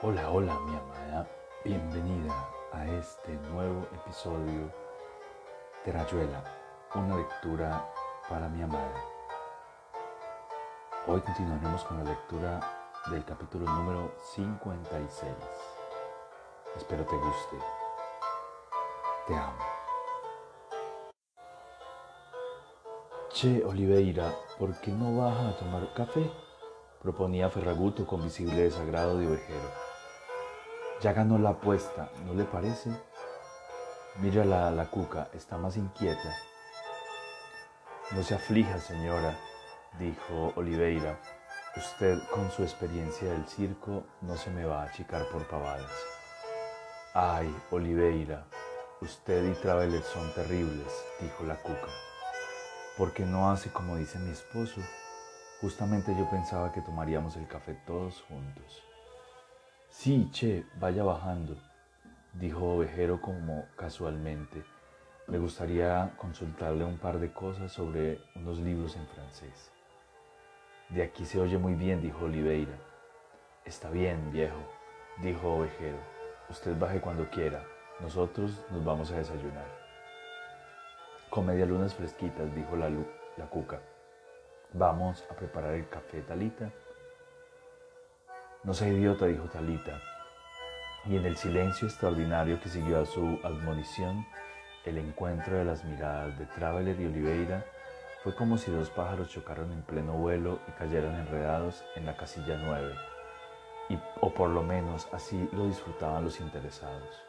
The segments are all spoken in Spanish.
Hola, hola mi amada, bienvenida a este nuevo episodio de Rayuela, una lectura para mi amada. Hoy continuaremos con la lectura del capítulo número 56. Espero te guste. Te amo. Che, Oliveira, ¿por qué no vas a tomar café? proponía Ferraguto con visible desagrado de ovejero. Ya ganó la apuesta, ¿no le parece? Mírala a la cuca, está más inquieta. No se aflija, señora, dijo Oliveira. Usted, con su experiencia del circo, no se me va a achicar por pavadas. Ay, Oliveira, usted y Traveler son terribles, dijo la cuca. ¿Por qué no hace como dice mi esposo? Justamente yo pensaba que tomaríamos el café todos juntos. Sí, che, vaya bajando, dijo Ovejero como casualmente. Me gustaría consultarle un par de cosas sobre unos libros en francés. De aquí se oye muy bien, dijo Oliveira. Está bien, viejo, dijo Ovejero. Usted baje cuando quiera. Nosotros nos vamos a desayunar. Con media lunas fresquitas, dijo la, la cuca. Vamos a preparar el café, Talita. No sea idiota, dijo Talita. Y en el silencio extraordinario que siguió a su admonición, el encuentro de las miradas de Traveler y Oliveira fue como si dos pájaros chocaran en pleno vuelo y cayeran enredados en la casilla nueve, y, o por lo menos así lo disfrutaban los interesados.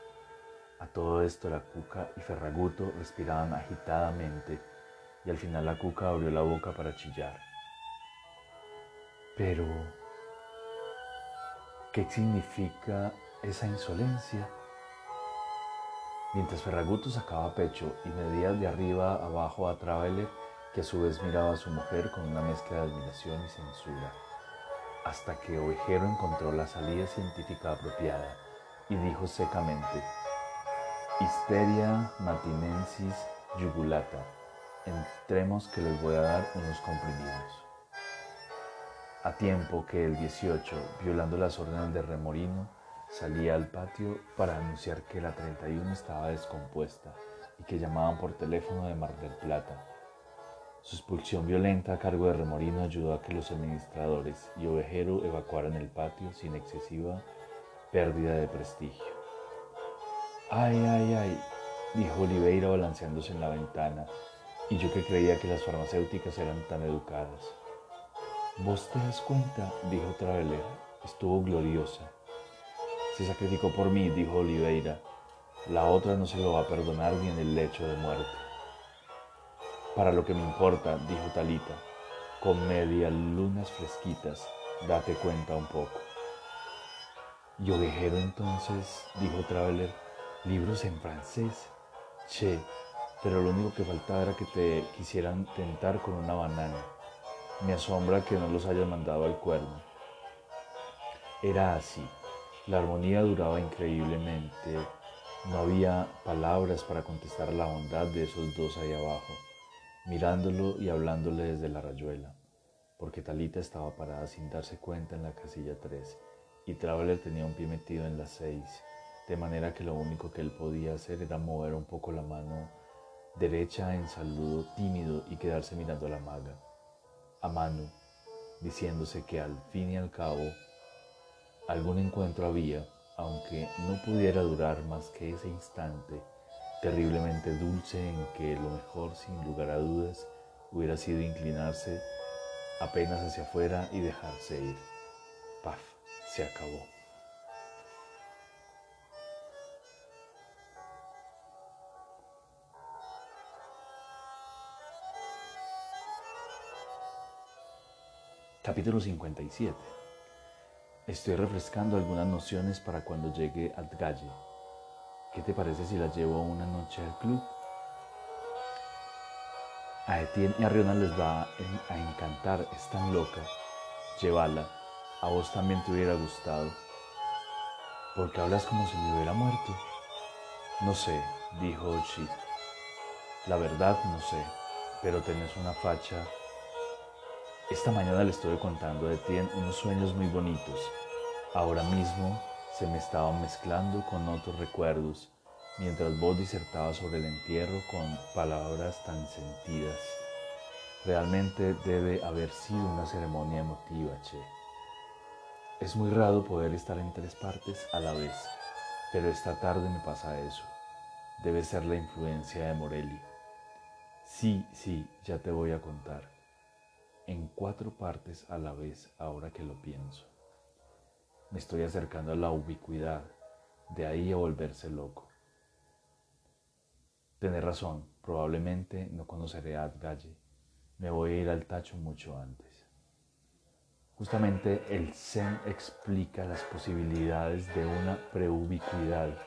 A todo esto la cuca y Ferraguto respiraban agitadamente y al final la cuca abrió la boca para chillar. Pero, ¿Qué significa esa insolencia? Mientras Ferraguto sacaba pecho y medía de arriba abajo a Traveler, que a su vez miraba a su mujer con una mezcla de admiración y censura, hasta que Ovejero encontró la salida científica apropiada y dijo secamente, Histeria matinensis jugulata, entremos que les voy a dar unos comprimidos a tiempo que el 18, violando las órdenes de Remorino, salía al patio para anunciar que la 31 estaba descompuesta y que llamaban por teléfono de Mar del Plata. Su expulsión violenta a cargo de Remorino ayudó a que los administradores y Ovejero evacuaran el patio sin excesiva pérdida de prestigio. Ay, ay, ay, dijo Oliveira balanceándose en la ventana, y yo que creía que las farmacéuticas eran tan educadas. Vos te das cuenta, dijo Traveler, estuvo gloriosa. Se sacrificó por mí, dijo Oliveira. La otra no se lo va a perdonar ni en el lecho de muerte. Para lo que me importa, dijo Talita, con media lunas fresquitas, date cuenta un poco. Y ovejero entonces, dijo Traveler, libros en francés. Che, pero lo único que faltaba era que te quisieran tentar con una banana. Me asombra que no los hayan mandado al cuerno. Era así. La armonía duraba increíblemente. No había palabras para contestar la bondad de esos dos ahí abajo, mirándolo y hablándole desde la rayuela, porque Talita estaba parada sin darse cuenta en la casilla 3 y Traveler tenía un pie metido en la 6, de manera que lo único que él podía hacer era mover un poco la mano derecha en saludo tímido y quedarse mirando a la maga a mano, diciéndose que al fin y al cabo algún encuentro había, aunque no pudiera durar más que ese instante terriblemente dulce en que lo mejor, sin lugar a dudas, hubiera sido inclinarse apenas hacia afuera y dejarse ir. Paf, se acabó. Capítulo 57. Estoy refrescando algunas nociones para cuando llegue al Galle. ¿Qué te parece si la llevo una noche al club? A Etienne y a Riona les va a encantar, es tan loca. Llévala, a vos también te hubiera gustado. Porque hablas como si me hubiera muerto. No sé, dijo Ochi. La verdad no sé, pero tenés una facha esta mañana le estuve contando de ti unos sueños muy bonitos. Ahora mismo se me estaban mezclando con otros recuerdos mientras vos disertabas sobre el entierro con palabras tan sentidas. Realmente debe haber sido una ceremonia emotiva, che. Es muy raro poder estar en tres partes a la vez, pero esta tarde me pasa eso. Debe ser la influencia de Morelli. Sí, sí, ya te voy a contar. En cuatro partes a la vez, ahora que lo pienso. Me estoy acercando a la ubicuidad, de ahí a volverse loco. Tener razón, probablemente no conoceré a Galle. Me voy a ir al tacho mucho antes. Justamente el Zen explica las posibilidades de una preubicuidad,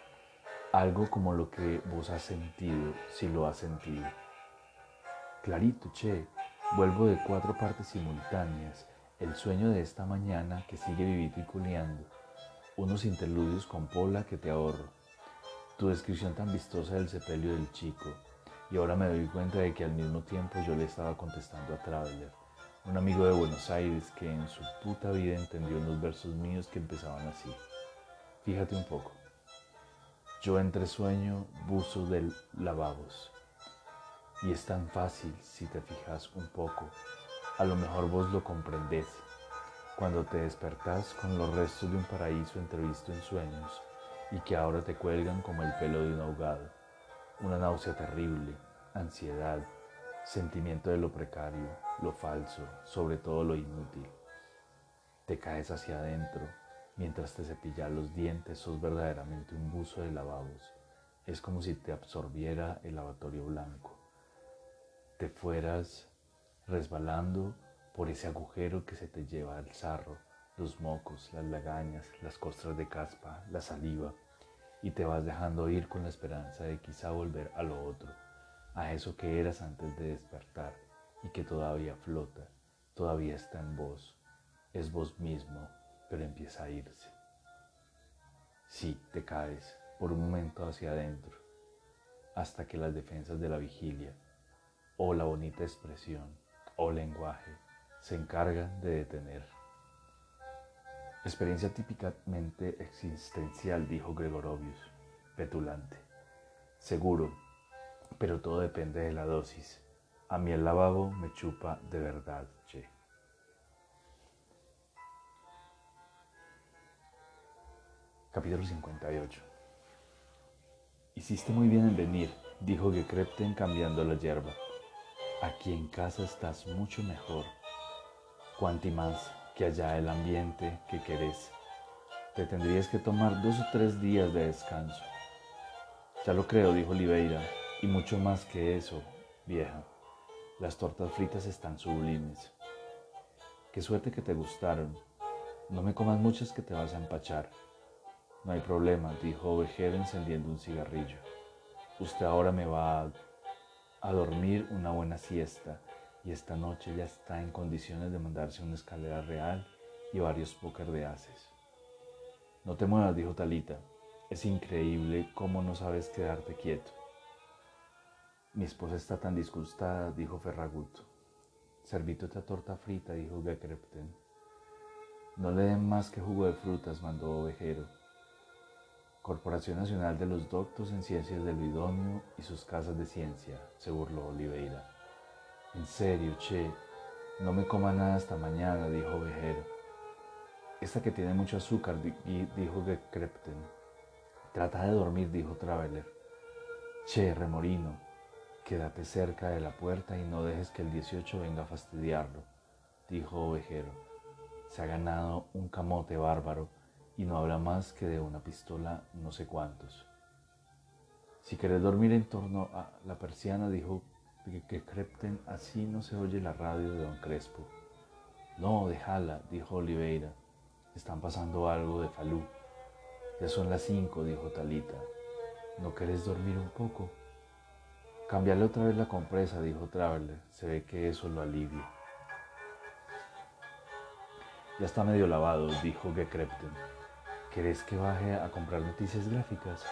algo como lo que vos has sentido, si lo has sentido. Clarito, che, vuelvo de cuatro partes simultáneas el sueño de esta mañana que sigue vivito y culeando, unos interludios con Pola que te ahorro, tu descripción tan vistosa del sepelio del chico, y ahora me doy cuenta de que al mismo tiempo yo le estaba contestando a Traveler, un amigo de Buenos Aires que en su puta vida entendió unos versos míos que empezaban así. Fíjate un poco. Yo entre sueño, buzo del lavabos. Y es tan fácil si te fijas un poco a lo mejor vos lo comprendés cuando te despertás con los restos de un paraíso entrevisto en sueños y que ahora te cuelgan como el pelo de un ahogado. Una náusea terrible, ansiedad, sentimiento de lo precario, lo falso, sobre todo lo inútil. Te caes hacia adentro, mientras te cepillas los dientes sos verdaderamente un buzo de lavabos. Es como si te absorbiera el lavatorio blanco. Te fueras resbalando por ese agujero que se te lleva al sarro, los mocos, las lagañas, las costras de caspa, la saliva, y te vas dejando ir con la esperanza de quizá volver a lo otro, a eso que eras antes de despertar y que todavía flota, todavía está en vos, es vos mismo, pero empieza a irse. Sí, te caes por un momento hacia adentro, hasta que las defensas de la vigilia o la bonita expresión o lenguaje se encargan de detener. Experiencia típicamente existencial, dijo Gregorovius, petulante. Seguro, pero todo depende de la dosis. A mí el lavabo me chupa de verdad, che. Capítulo 58 Hiciste muy bien en venir, dijo Gekrepten cambiando la hierba. Aquí en casa estás mucho mejor. Cuanti más que allá el ambiente que querés. Te tendrías que tomar dos o tres días de descanso. Ya lo creo, dijo Oliveira, y mucho más que eso, vieja. Las tortas fritas están sublimes. Qué suerte que te gustaron. No me comas muchas que te vas a empachar. No hay problema, dijo Ovejero encendiendo un cigarrillo. Usted ahora me va a a dormir una buena siesta y esta noche ya está en condiciones de mandarse una escalera real y varios póker de haces. No te muevas, dijo Talita. Es increíble cómo no sabes quedarte quieto. Mi esposa está tan disgustada, dijo Ferragut. Servito esta torta frita, dijo Gekrepten. No le den más que jugo de frutas, mandó Ovejero. Corporación Nacional de los Doctos en Ciencias del Bidonio y sus casas de ciencia, se burló Oliveira. En serio, che, no me coma nada hasta mañana, dijo Vejero. Esta que tiene mucho azúcar, dijo Gekrepten. Trata de dormir, dijo Traveler. Che, remorino, quédate cerca de la puerta y no dejes que el 18 venga a fastidiarlo, dijo Ovejero. Se ha ganado un camote bárbaro y no habla más que de una pistola no sé cuántos. Si querés dormir en torno a la persiana, dijo que, Crepten, así no se oye la radio de don Crespo. No, déjala, dijo Oliveira. Están pasando algo de Falú. Ya son las cinco, dijo Talita. ¿No querés dormir un poco? Cambiarle otra vez la compresa, dijo Traveler. Se ve que eso lo alivia. Ya está medio lavado, dijo Gekrepten. ¿Querés que baje a comprar noticias gráficas?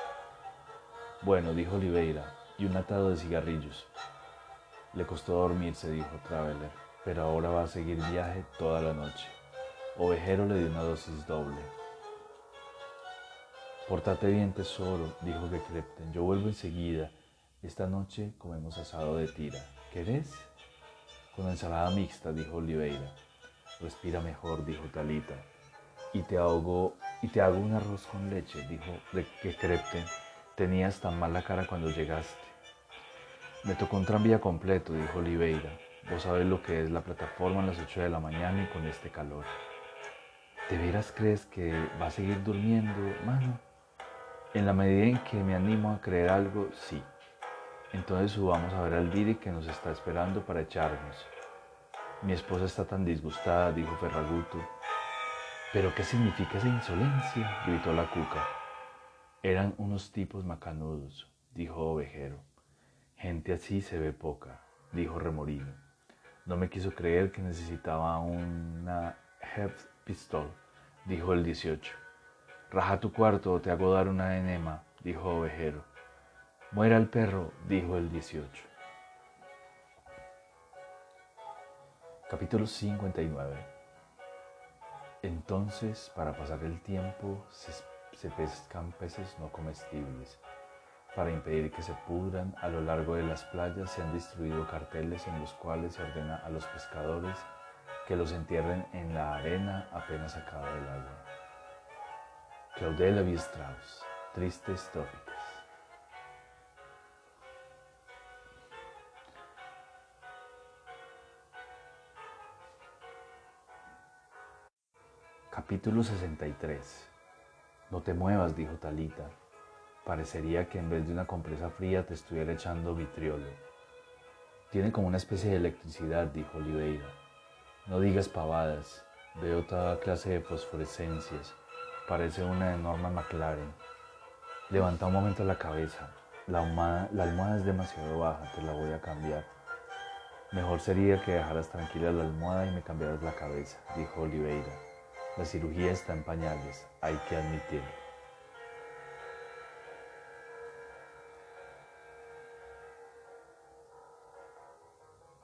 Bueno, dijo Oliveira, y un atado de cigarrillos. Le costó dormirse, dijo Traveler, pero ahora va a seguir viaje toda la noche. Ovejero le dio una dosis doble. Portate bien, tesoro, dijo Gekrepten. Yo vuelvo enseguida. Esta noche comemos asado de tira. ¿Querés? Con ensalada mixta, dijo Oliveira. Respira mejor, dijo Talita. Y te hago, y te hago un arroz con leche, dijo Gekrepten. Tenías tan mala cara cuando llegaste. Me tocó un tranvía completo, dijo Oliveira. Vos sabés lo que es la plataforma a las 8 de la mañana y con este calor. ¿De veras crees que va a seguir durmiendo, mano? En la medida en que me animo a creer algo, sí. Entonces subamos a ver al Diri que nos está esperando para echarnos. Mi esposa está tan disgustada, dijo Ferraguto. ¿Pero qué significa esa insolencia? gritó la cuca. Eran unos tipos macanudos, dijo Ovejero. Gente así se ve poca, dijo Remorino. No me quiso creer que necesitaba una Hep pistol, dijo el 18. Raja tu cuarto o te hago dar una enema, dijo Ovejero. Muera el perro, dijo el 18. Capítulo 59. Entonces, para pasar el tiempo, se, pescan peces no comestibles para impedir que se pudran, a lo largo de las playas se han distribuido carteles en los cuales se ordena a los pescadores que los entierren en la arena apenas acaba el agua. Claudel Levi Strauss, Tristes. Capítulo 63. No te muevas, dijo Talita, Parecería que en vez de una compresa fría te estuviera echando vitriolo. Tiene como una especie de electricidad, dijo Oliveira. No digas pavadas. Veo toda clase de fosforescencias. Parece una enorme McLaren. Levanta un momento la cabeza. La la almohada es demasiado baja, te la voy a cambiar. Mejor sería que dejaras tranquila la almohada y me cambiaras la cabeza, dijo Oliveira. La cirugía está en pañales, hay que admitirlo.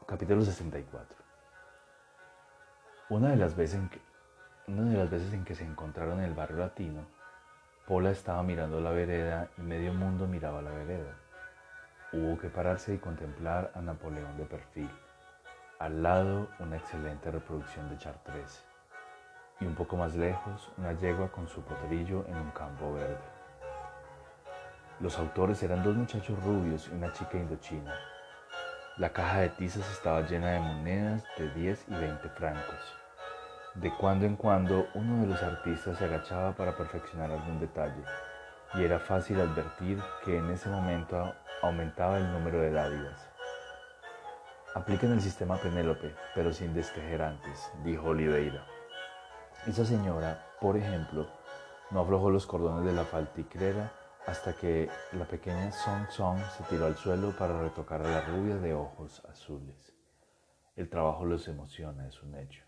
Capítulo 64. Una de, las veces en que, una de las veces en que se encontraron en el barrio latino, Pola estaba mirando la vereda y medio mundo miraba la vereda. Hubo que pararse y contemplar a Napoleón de perfil. Al lado, una excelente reproducción de Chartres. Y un poco más lejos, una yegua con su potrillo en un campo verde. Los autores eran dos muchachos rubios y una chica indochina la caja de tizas estaba llena de monedas de 10 y 20 francos. De cuando en cuando uno de los artistas se agachaba para perfeccionar algún detalle y era fácil advertir que en ese momento aumentaba el número de dádivas. Apliquen el sistema Penélope, pero sin destejer antes, dijo Oliveira. Esa señora, por ejemplo, no aflojó los cordones de la falticrera hasta que la pequeña Song Song se tiró al suelo para retocar a la rubia de ojos azules. El trabajo los emociona, es un hecho.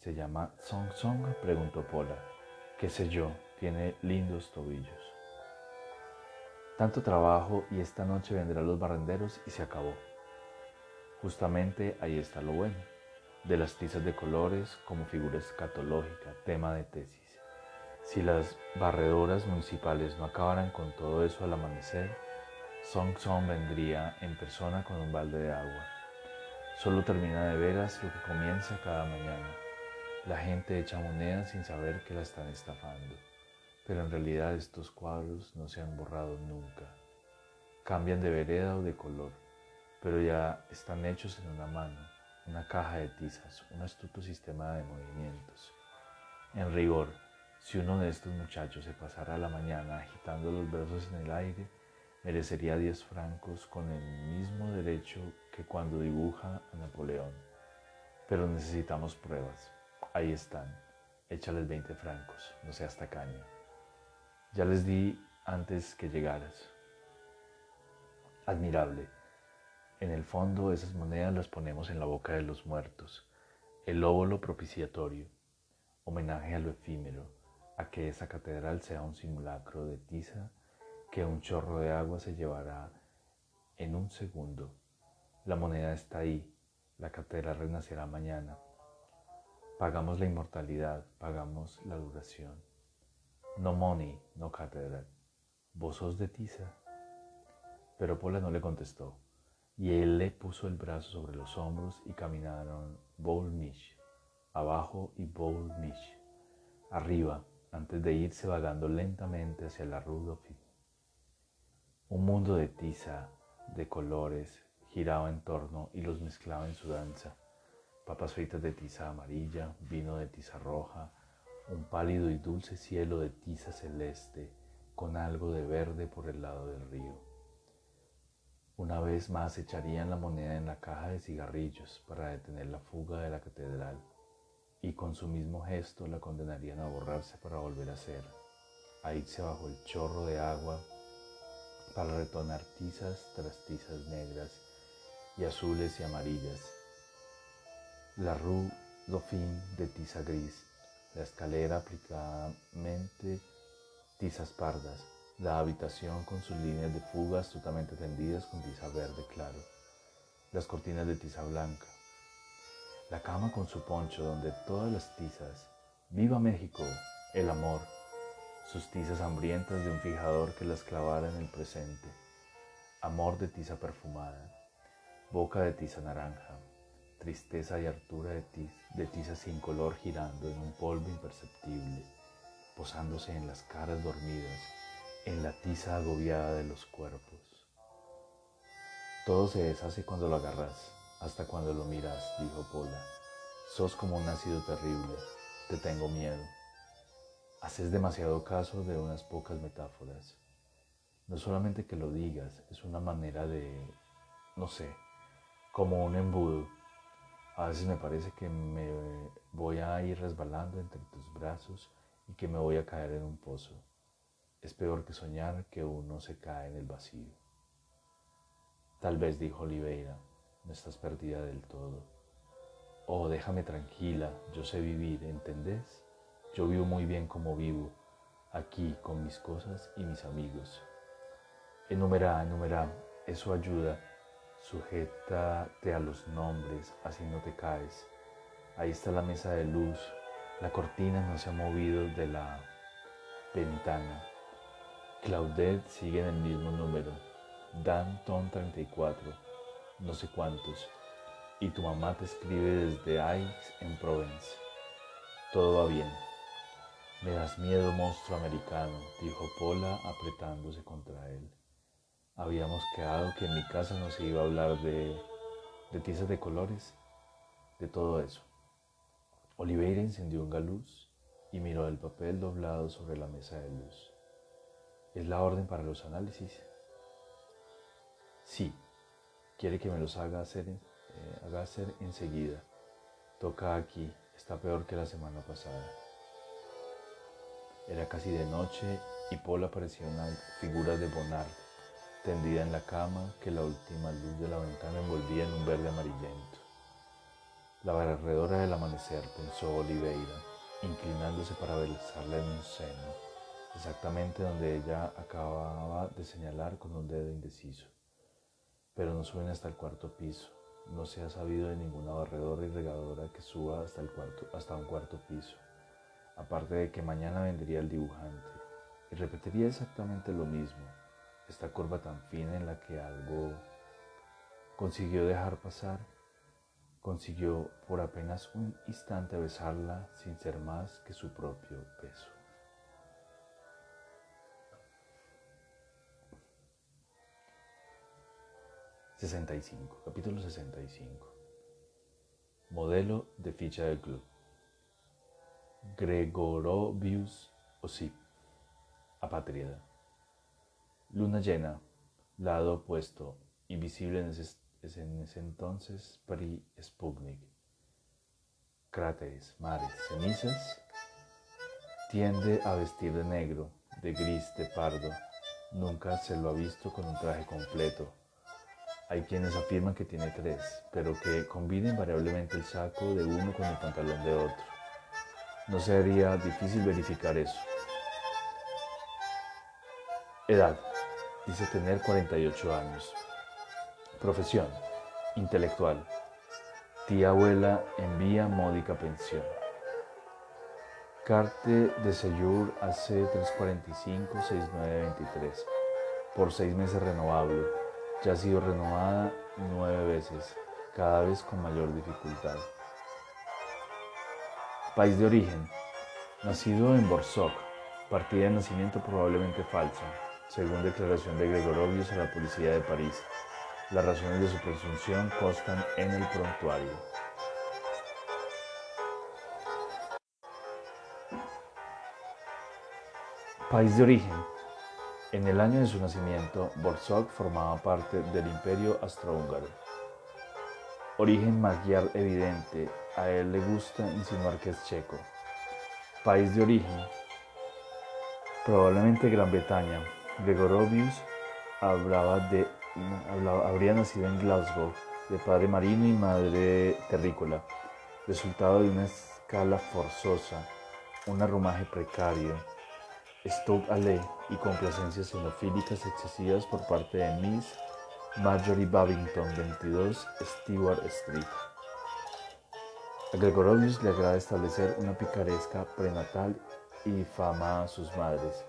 ¿Se llama Song Song? preguntó Pola. ¿Qué sé yo? Tiene lindos tobillos. Tanto trabajo y esta noche vendrán los barrenderos y se acabó. Justamente ahí está lo bueno, de las tizas de colores como figura escatológica, tema de tesis. Si las barredoras municipales no acabaran con todo eso al amanecer, Song Song vendría en persona con un balde de agua. Solo termina de veras lo que comienza cada mañana. La gente echa monedas sin saber que la están estafando, pero en realidad estos cuadros no se han borrado nunca. Cambian de vereda o de color, pero ya están hechos en una mano, una caja de tizas, un astuto sistema de movimientos. En rigor, si uno de estos muchachos se pasara la mañana agitando los brazos en el aire, merecería 10 francos con el mismo derecho que cuando dibuja a Napoleón. Pero necesitamos pruebas. Ahí están. Échales 20 francos, no seas tacaño. Ya les di antes que llegaras. Admirable. En el fondo esas monedas las ponemos en la boca de los muertos. El óvulo propiciatorio. Homenaje a lo efímero a que esa catedral sea un simulacro de tiza que un chorro de agua se llevará en un segundo. La moneda está ahí, la catedral renacerá mañana. Pagamos la inmortalidad, pagamos la duración. No money, no catedral. ¿Vos sos de Tiza? Pero Pola no le contestó, y él le puso el brazo sobre los hombros y caminaron Boulmish, abajo y Boulmish, arriba, antes de irse vagando lentamente hacia la Rue Un mundo de tiza, de colores, giraba en torno y los mezclaba en su danza. Papas fritas de tiza amarilla, vino de tiza roja, un pálido y dulce cielo de tiza celeste, con algo de verde por el lado del río. Una vez más echarían la moneda en la caja de cigarrillos para detener la fuga de la catedral y con su mismo gesto la condenarían a borrarse para volver a ser, a irse bajo el chorro de agua para retornar tizas tras tizas negras y azules y amarillas. La rue Dauphine de tiza gris, la escalera aplicadamente tizas pardas, la habitación con sus líneas de fuga astutamente tendidas con tiza verde claro, las cortinas de tiza blanca, la cama con su poncho donde todas las tizas, viva México, el amor, sus tizas hambrientas de un fijador que las clavara en el presente, amor de tiza perfumada, boca de tiza naranja, tristeza y hartura de tiza, de tiza sin color girando en un polvo imperceptible, posándose en las caras dormidas, en la tiza agobiada de los cuerpos. Todo se deshace cuando lo agarras hasta cuando lo miras, dijo Pola. Sos como un nacido terrible, te tengo miedo. Haces demasiado caso de unas pocas metáforas. No solamente que lo digas, es una manera de, no sé, como un embudo. A veces me parece que me voy a ir resbalando entre tus brazos y que me voy a caer en un pozo. Es peor que soñar que uno se cae en el vacío. Tal vez, dijo Oliveira, no estás perdida del todo. Oh, déjame tranquila, yo sé vivir, ¿entendés? Yo vivo muy bien como vivo, aquí con mis cosas y mis amigos. Enumera, enumera, eso ayuda. Sujétate a los nombres, así no te caes. Ahí está la mesa de luz, la cortina no se ha movido de la ventana. Claudette sigue en el mismo número. Danton 34 no sé cuántos, y tu mamá te escribe desde Aix en Provence. Todo va bien. Me das miedo, monstruo americano, dijo Pola apretándose contra él. Habíamos quedado que en mi casa no se iba a hablar de, de tizas de colores, de todo eso. Oliveira encendió un galuz y miró el papel doblado sobre la mesa de luz. ¿Es la orden para los análisis? Sí, Quiere que me los haga hacer, eh, haga hacer enseguida. Toca aquí, está peor que la semana pasada. Era casi de noche y Paul parecía una figura de Bonard, tendida en la cama que la última luz de la ventana envolvía en un verde amarillento. La barredora del amanecer, pensó Oliveira, inclinándose para besarla en un seno, exactamente donde ella acababa de señalar con un dedo indeciso pero no suben hasta el cuarto piso. No se ha sabido de ninguna barredora y regadora que suba hasta, el cuarto, hasta un cuarto piso. Aparte de que mañana vendría el dibujante y repetiría exactamente lo mismo. Esta curva tan fina en la que algo consiguió dejar pasar, consiguió por apenas un instante besarla sin ser más que su propio peso. 65, capítulo 65. Modelo de ficha del club. Gregorovius Osip. Apátrida. Luna llena, lado opuesto, invisible en ese, en ese entonces Pri Sputnik. Cráteres, mares, cenizas. Tiende a vestir de negro, de gris, de pardo. Nunca se lo ha visto con un traje completo hay quienes afirman que tiene tres, pero que combina invariablemente el saco de uno con el pantalón de otro. No sería difícil verificar eso. Edad. Dice tener 48 años. Profesión. Intelectual. Tía abuela envía módica pensión. Carte de Seyur AC 345-6923 por seis meses renovable. Ya ha sido renovada nueve veces, cada vez con mayor dificultad. País de origen. Nacido en Borsok, partida de nacimiento probablemente falsa, según declaración de Gregorovius a la policía de París. Las razones de su presunción constan en el prontuario. País de origen. En el año de su nacimiento, Borsog formaba parte del imperio austrohúngaro. Origen magyar evidente, a él le gusta insinuar que es checo. País de origen. Probablemente Gran Bretaña. Gregorovius hablaba de, habría nacido en Glasgow, de padre marino y madre terrícola, resultado de una escala forzosa, un arrumaje precario, Stoke Alley y complacencias xenofílicas excesivas por parte de Miss Marjorie Babington, 22 Stewart Street. A Gregorovius le agrada establecer una picaresca prenatal y fama a sus madres.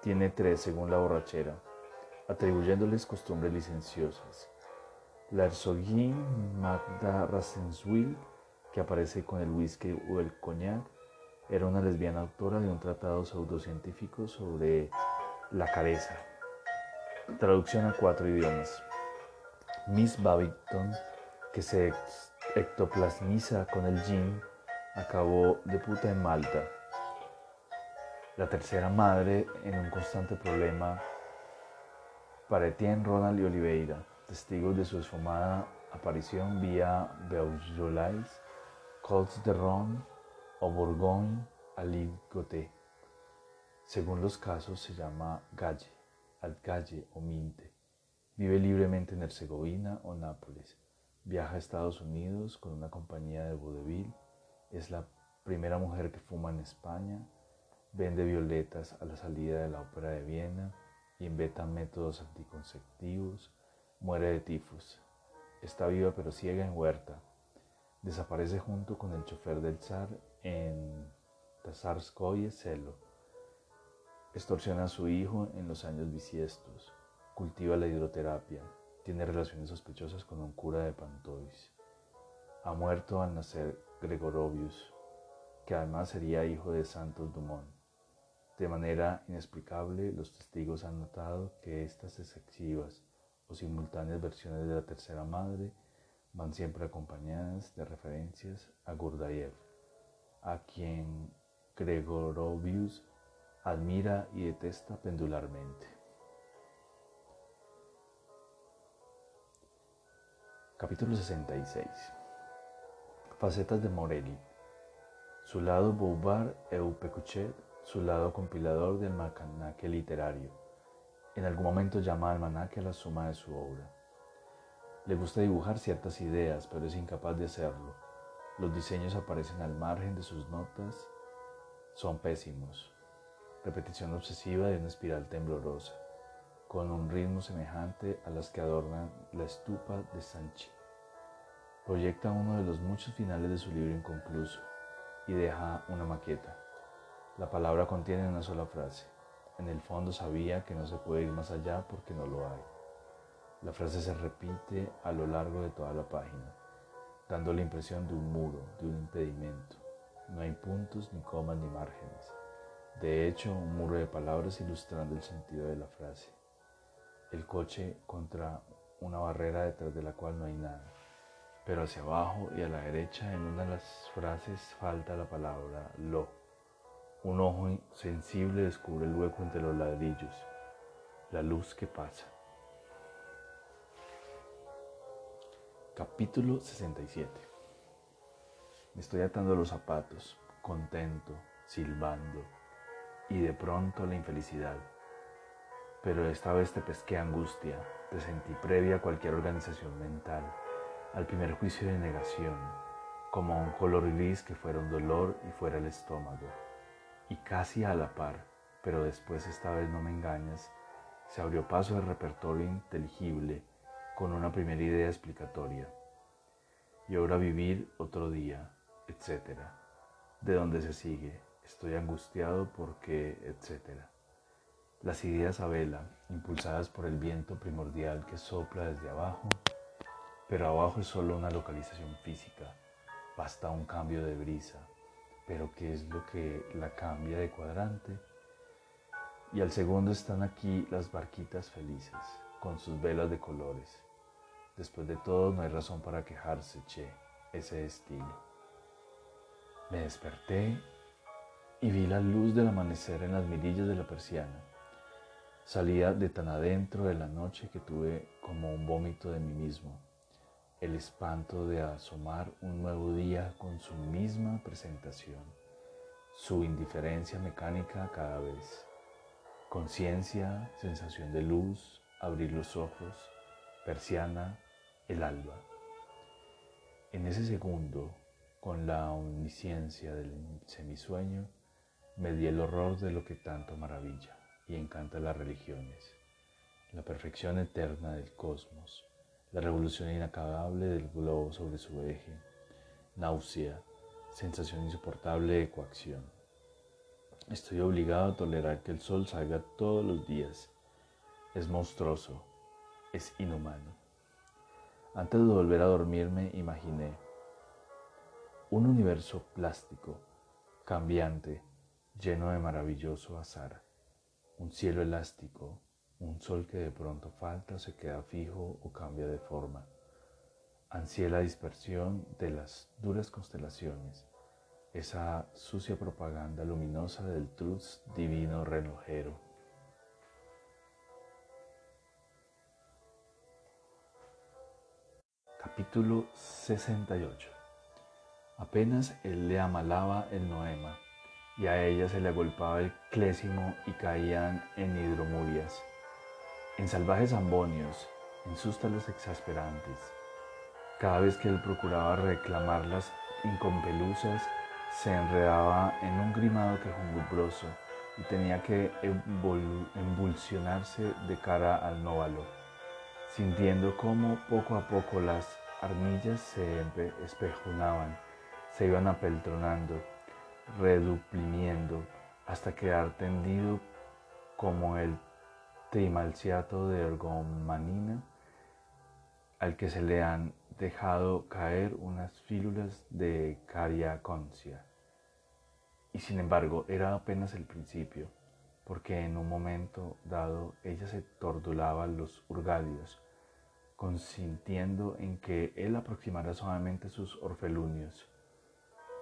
Tiene tres según la borrachera, atribuyéndoles costumbres licenciosas. La herzogin Magda Rasenswill, que aparece con el whisky o el coñac, era una lesbiana autora de un tratado pseudocientífico sobre la careza. Traducción a cuatro idiomas. Miss Babington, que se ectoplasmiza con el gin, acabó de puta en Malta. La tercera madre en un constante problema para Etienne, Ronald y Oliveira, testigos de su esfumada aparición vía Beaujolais, Colts de Ron o Bourgogne aligoté. Según los casos se llama galle, algalle o minte. Vive libremente en Herzegovina o Nápoles. Viaja a Estados Unidos con una compañía de vodevil. Es la primera mujer que fuma en España. Vende violetas a la salida de la ópera de Viena. Inventa métodos anticonceptivos. Muere de tifus. Está viva pero ciega en huerta. Desaparece junto con el chofer del zar en Tazarskoye Selo. Extorsiona a su hijo en los años bisiestos. Cultiva la hidroterapia. Tiene relaciones sospechosas con un cura de Pantois. Ha muerto al nacer Gregorovius, que además sería hijo de Santos Dumont. De manera inexplicable, los testigos han notado que estas excesivas o simultáneas versiones de la tercera madre van siempre acompañadas de referencias a Gurdayev a quien Gregorovius admira y detesta pendularmente. Capítulo 66 Facetas de Morelli Su lado Bouvard Eupecuchet, su lado compilador del almanaque literario. En algún momento llama almanaque a la suma de su obra. Le gusta dibujar ciertas ideas, pero es incapaz de hacerlo los diseños aparecen al margen de sus notas, son pésimos. Repetición obsesiva de una espiral temblorosa, con un ritmo semejante a las que adornan la estupa de Sanchi. Proyecta uno de los muchos finales de su libro inconcluso y deja una maqueta. La palabra contiene una sola frase. En el fondo sabía que no se puede ir más allá porque no lo hay. La frase se repite a lo largo de toda la página dando la impresión de un muro, de un impedimento. No hay puntos, ni comas, ni márgenes. De hecho, un muro de palabras ilustrando el sentido de la frase. El coche contra una barrera detrás de la cual no hay nada. Pero hacia abajo y a la derecha en una de las frases falta la palabra lo. Un ojo sensible descubre el hueco entre los ladrillos, la luz que pasa. Capítulo 67 Me estoy atando los zapatos, contento, silbando, y de pronto la infelicidad. Pero esta vez te pesqué angustia, te sentí previa a cualquier organización mental, al primer juicio de negación, como un color gris que fuera un dolor y fuera el estómago. Y casi a la par, pero después esta vez no me engañas, se abrió paso el repertorio inteligible con una primera idea explicatoria. Y ahora vivir otro día, etc. De donde se sigue, estoy angustiado porque, etc. Las ideas a vela, impulsadas por el viento primordial que sopla desde abajo, pero abajo es solo una localización física, basta un cambio de brisa, pero ¿qué es lo que la cambia de cuadrante? Y al segundo están aquí las barquitas felices, con sus velas de colores. Después de todo, no hay razón para quejarse, che, ese estilo. Me desperté y vi la luz del amanecer en las mirillas de la persiana. Salía de tan adentro de la noche que tuve como un vómito de mí mismo, el espanto de asomar un nuevo día con su misma presentación, su indiferencia mecánica cada vez Conciencia, sensación de luz, abrir los ojos, persiana, el alba. En ese segundo, con la omnisciencia del semisueño, me di el horror de lo que tanto maravilla y encanta las religiones, la perfección eterna del cosmos, la revolución inacabable del globo sobre su eje, náusea, sensación insoportable de coacción Estoy obligado a tolerar que el sol salga todos los días. Es monstruoso, es inhumano. Antes de volver a dormirme, imaginé un universo plástico, cambiante, lleno de maravilloso azar, un cielo elástico, un sol que de pronto falta o se queda fijo o cambia de forma. Ansié la dispersión de las duras constelaciones esa sucia propaganda luminosa del truz divino relojero. Capítulo 68 Apenas él le amalaba el noema y a ella se le agolpaba el clésimo y caían en hidromurias, en salvajes ambonios, en sústalos exasperantes. Cada vez que él procuraba reclamarlas incompelusas, se enredaba en un grimado quejumbroso y tenía que embulsionarse de cara al nóvalo, sintiendo cómo poco a poco las armillas se espejunaban, se iban apeltronando, reduplimiendo, hasta quedar tendido como el trimalciato de ergomanina al que se le han dejado caer unas fílulas de cariaconcia. Y sin embargo era apenas el principio, porque en un momento dado ella se tordulaba los urgadios, consintiendo en que él aproximara suavemente sus orfelunios.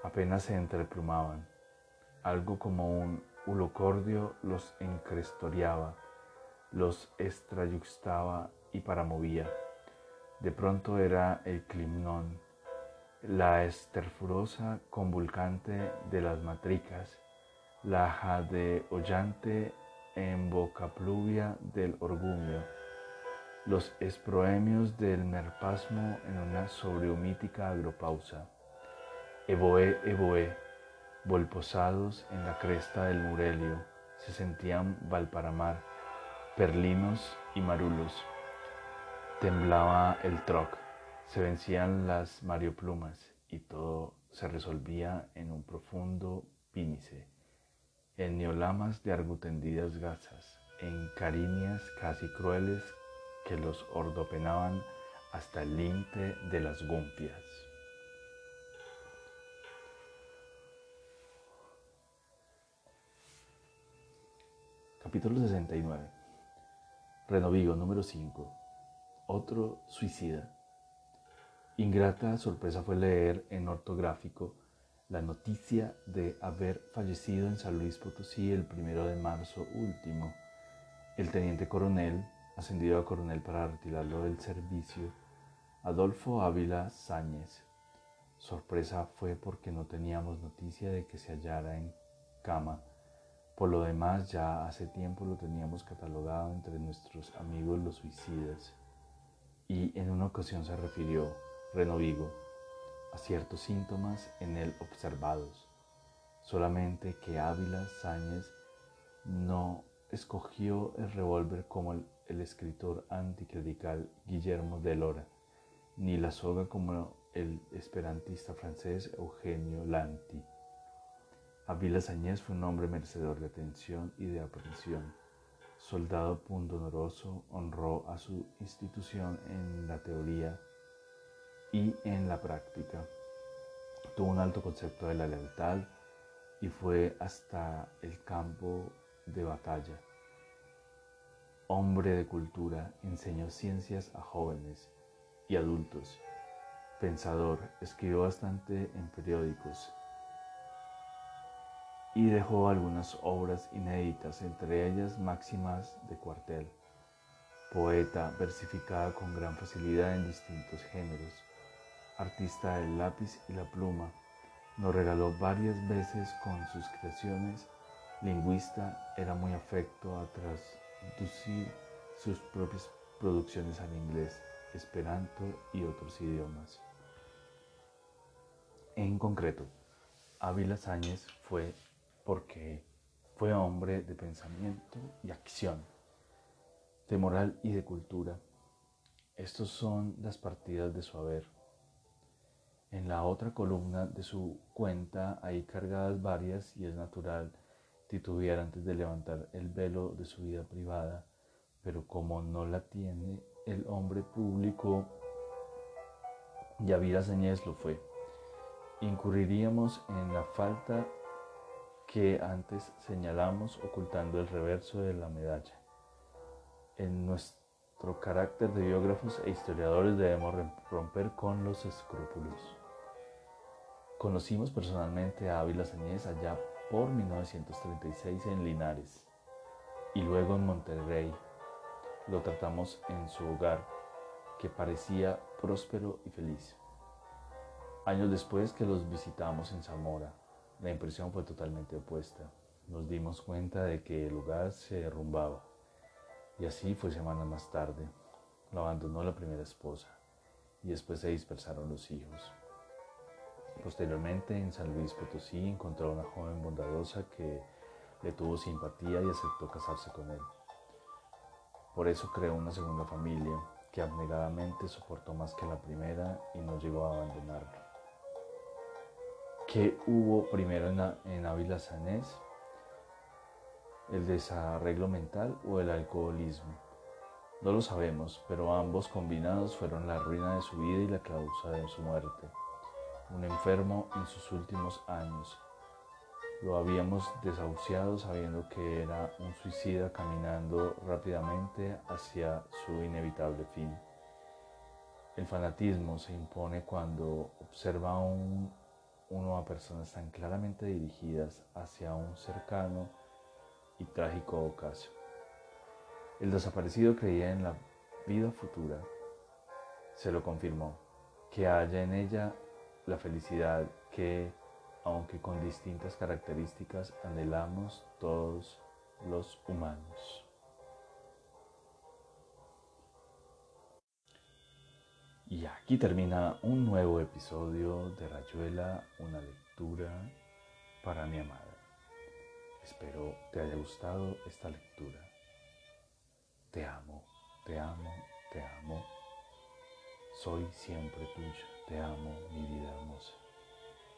Apenas se entreplumaban, algo como un ulocordio los encrestoreaba, los estrayuxtaba y paramovía. De pronto era el climnón, la esterfurosa convulcante de las matricas, la jadeollante pluvia del orgullo, los esproemios del merpasmo en una sobrehumítica agropausa. Evoé, evoé, volposados en la cresta del Murelio, se sentían Valparamar, perlinos y marulos. Temblaba el troc, se vencían las marioplumas y todo se resolvía en un profundo pínice, en neolamas de argutendidas gasas, en cariñas casi crueles que los ordopenaban hasta el límite de las gumpias. Capítulo 69. Renovigo número 5 otro suicida. Ingrata sorpresa fue leer en ortográfico la noticia de haber fallecido en San Luis Potosí el primero de marzo último. El teniente coronel, ascendido a coronel para retirarlo del servicio, Adolfo Ávila Sáñez. Sorpresa fue porque no teníamos noticia de que se hallara en cama. Por lo demás, ya hace tiempo lo teníamos catalogado entre nuestros amigos los suicidas y en una ocasión se refirió, Renovigo, a ciertos síntomas en él observados, solamente que Ávila Sáñez no escogió el revólver como el, escritor anticlerical Guillermo de Lora, ni la soga como el esperantista francés Eugenio Lanti. Ávila Sañez fue un hombre merecedor de atención y de aprehensión. Soldado pundonoroso, honró a su institución en la teoría y en la práctica. Tuvo un alto concepto de la lealtad y fue hasta el campo de batalla. Hombre de cultura, enseñó ciencias a jóvenes y adultos. Pensador, escribió bastante en periódicos y dejó algunas obras inéditas, entre ellas Máximas de Cuartel. Poeta, versificada con gran facilidad en distintos géneros, artista del lápiz y la pluma, nos regaló varias veces con sus creaciones. Lingüista, era muy afecto a traducir sus propias producciones al inglés, esperanto y otros idiomas. En concreto, Ávila Sáñez fue porque fue hombre de pensamiento y acción, de moral y de cultura. Estos son las partidas de su haber. En la otra columna de su cuenta hay cargadas varias y es natural titubear antes de levantar el velo de su vida privada, pero como no la tiene el hombre público, Yavira Señez lo fue. Incurriríamos en la falta que antes señalamos ocultando el reverso de la medalla. En nuestro carácter de biógrafos e historiadores debemos romper con los escrúpulos. Conocimos personalmente a Ávila Sañez allá por 1936 en Linares y luego en Monterrey. Lo tratamos en su hogar, que parecía próspero y feliz. Años después que los visitamos en Zamora, la impresión fue totalmente opuesta. Nos dimos cuenta de que el lugar se derrumbaba. Y así fue semanas más tarde. Lo abandonó la primera esposa y después se dispersaron los hijos. Posteriormente en San Luis Potosí encontró a una joven bondadosa que le tuvo simpatía y aceptó casarse con él. Por eso creó una segunda familia que abnegadamente soportó más que la primera y no llegó a abandonarlo. ¿Qué hubo primero en, Ávila Sanés? ¿El desarreglo mental o el alcoholismo? No lo sabemos, pero ambos combinados fueron la ruina de su vida y la causa de su muerte. Un enfermo en sus últimos años. Lo habíamos desahuciado sabiendo que era un suicida caminando rápidamente hacia su inevitable fin. El fanatismo se impone cuando observa un uno a personas tan claramente dirigidas hacia un cercano y trágico ocaso. El desaparecido creía en la vida futura. Se lo confirmó, que haya en ella la felicidad que, aunque con distintas características, anhelamos todos los humanos. Y aquí termina un nuevo episodio de Rayuela, una lectura para mi amada. Espero te haya gustado esta lectura. Te amo, te amo, te amo. Soy siempre tuyo. Te amo, mi vida hermosa.